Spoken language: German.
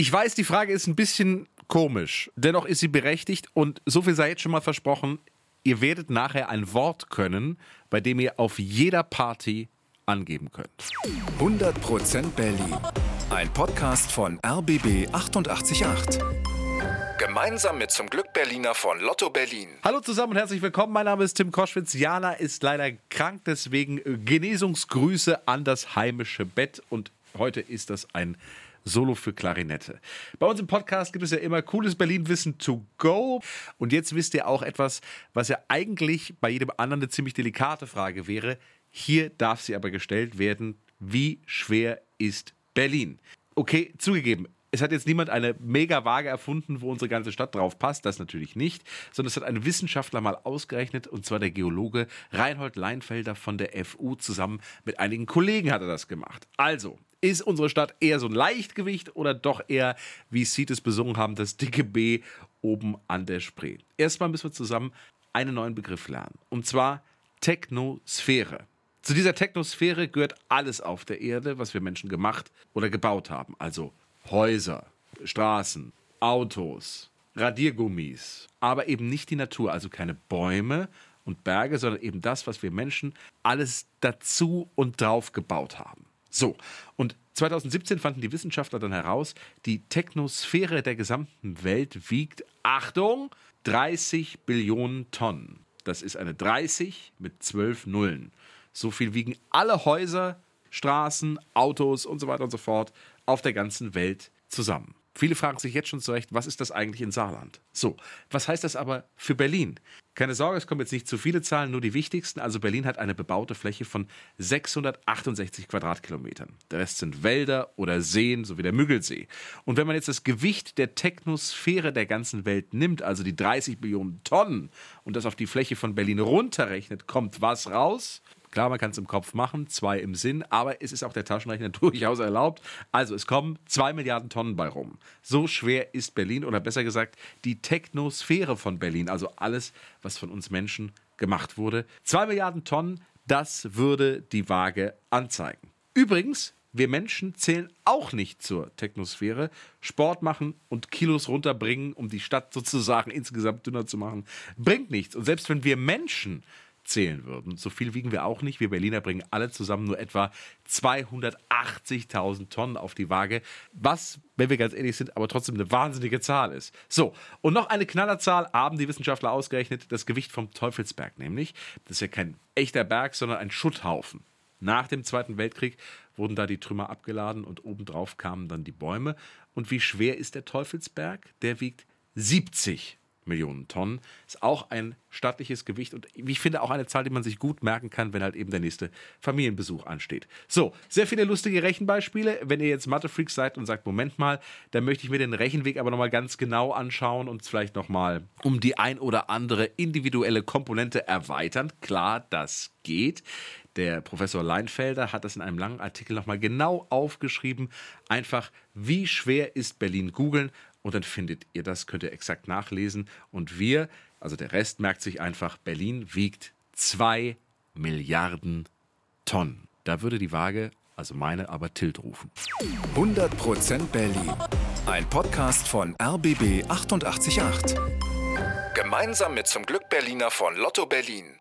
Ich weiß, die Frage ist ein bisschen komisch. Dennoch ist sie berechtigt und so viel sei jetzt schon mal versprochen. Ihr werdet nachher ein Wort können, bei dem ihr auf jeder Party angeben könnt. 100% Berlin. Ein Podcast von RBB 888. Gemeinsam mit zum Glück Berliner von Lotto Berlin. Hallo zusammen und herzlich willkommen. Mein Name ist Tim Koschwitz. Jana ist leider krank, deswegen Genesungsgrüße an das heimische Bett. Und heute ist das ein Solo für Klarinette. Bei uns im Podcast gibt es ja immer cooles Berlin-Wissen to go. Und jetzt wisst ihr auch etwas, was ja eigentlich bei jedem anderen eine ziemlich delikate Frage wäre. Hier darf sie aber gestellt werden. Wie schwer ist Berlin? Okay, zugegeben, es hat jetzt niemand eine mega Waage erfunden, wo unsere ganze Stadt drauf passt, das natürlich nicht, sondern es hat ein Wissenschaftler mal ausgerechnet, und zwar der Geologe Reinhold Leinfelder von der FU zusammen mit einigen Kollegen hat er das gemacht. Also, ist unsere Stadt eher so ein Leichtgewicht oder doch eher, wie Seed es besungen haben, das dicke B oben an der Spree? Erstmal müssen wir zusammen einen neuen Begriff lernen, und zwar Technosphäre. Zu dieser Technosphäre gehört alles auf der Erde, was wir Menschen gemacht oder gebaut haben. Also Häuser, Straßen, Autos, Radiergummis, aber eben nicht die Natur, also keine Bäume und Berge, sondern eben das, was wir Menschen alles dazu und drauf gebaut haben. So, und 2017 fanden die Wissenschaftler dann heraus, die Technosphäre der gesamten Welt wiegt, Achtung, 30 Billionen Tonnen. Das ist eine 30 mit 12 Nullen. So viel wiegen alle Häuser, Straßen, Autos und so weiter und so fort auf der ganzen Welt zusammen. Viele fragen sich jetzt schon zurecht, was ist das eigentlich in Saarland? So, was heißt das aber für Berlin? Keine Sorge, es kommen jetzt nicht zu viele Zahlen, nur die wichtigsten. Also Berlin hat eine bebaute Fläche von 668 Quadratkilometern. Der Rest sind Wälder oder Seen, so wie der Müggelsee. Und wenn man jetzt das Gewicht der Technosphäre der ganzen Welt nimmt, also die 30 Millionen Tonnen, und das auf die Fläche von Berlin runterrechnet, kommt was raus? Klar, man kann es im Kopf machen, zwei im Sinn, aber es ist auch der Taschenrechner durchaus erlaubt. Also es kommen zwei Milliarden Tonnen bei rum. So schwer ist Berlin oder besser gesagt die Technosphäre von Berlin, also alles, was von uns Menschen gemacht wurde. Zwei Milliarden Tonnen, das würde die Waage anzeigen. Übrigens, wir Menschen zählen auch nicht zur Technosphäre. Sport machen und Kilos runterbringen, um die Stadt sozusagen insgesamt dünner zu machen, bringt nichts. Und selbst wenn wir Menschen zählen würden. So viel wiegen wir auch nicht. Wir Berliner bringen alle zusammen nur etwa 280.000 Tonnen auf die Waage, was, wenn wir ganz ehrlich sind, aber trotzdem eine wahnsinnige Zahl ist. So, und noch eine Knallerzahl haben die Wissenschaftler ausgerechnet, das Gewicht vom Teufelsberg nämlich. Das ist ja kein echter Berg, sondern ein Schutthaufen. Nach dem Zweiten Weltkrieg wurden da die Trümmer abgeladen und obendrauf kamen dann die Bäume. Und wie schwer ist der Teufelsberg? Der wiegt 70 Millionen Tonnen. Ist auch ein stattliches Gewicht und ich finde auch eine Zahl, die man sich gut merken kann, wenn halt eben der nächste Familienbesuch ansteht. So, sehr viele lustige Rechenbeispiele. Wenn ihr jetzt Mathe-Freaks seid und sagt, Moment mal, dann möchte ich mir den Rechenweg aber nochmal ganz genau anschauen und vielleicht nochmal um die ein oder andere individuelle Komponente erweitern. Klar, das geht. Der Professor Leinfelder hat das in einem langen Artikel nochmal genau aufgeschrieben. Einfach, wie schwer ist Berlin googeln? Und dann findet ihr das, könnt ihr exakt nachlesen. Und wir, also der Rest merkt sich einfach, Berlin wiegt zwei Milliarden Tonnen. Da würde die Waage, also meine, aber Tilt rufen. 100% Berlin. Ein Podcast von RBB 888. Gemeinsam mit zum Glück Berliner von Lotto Berlin.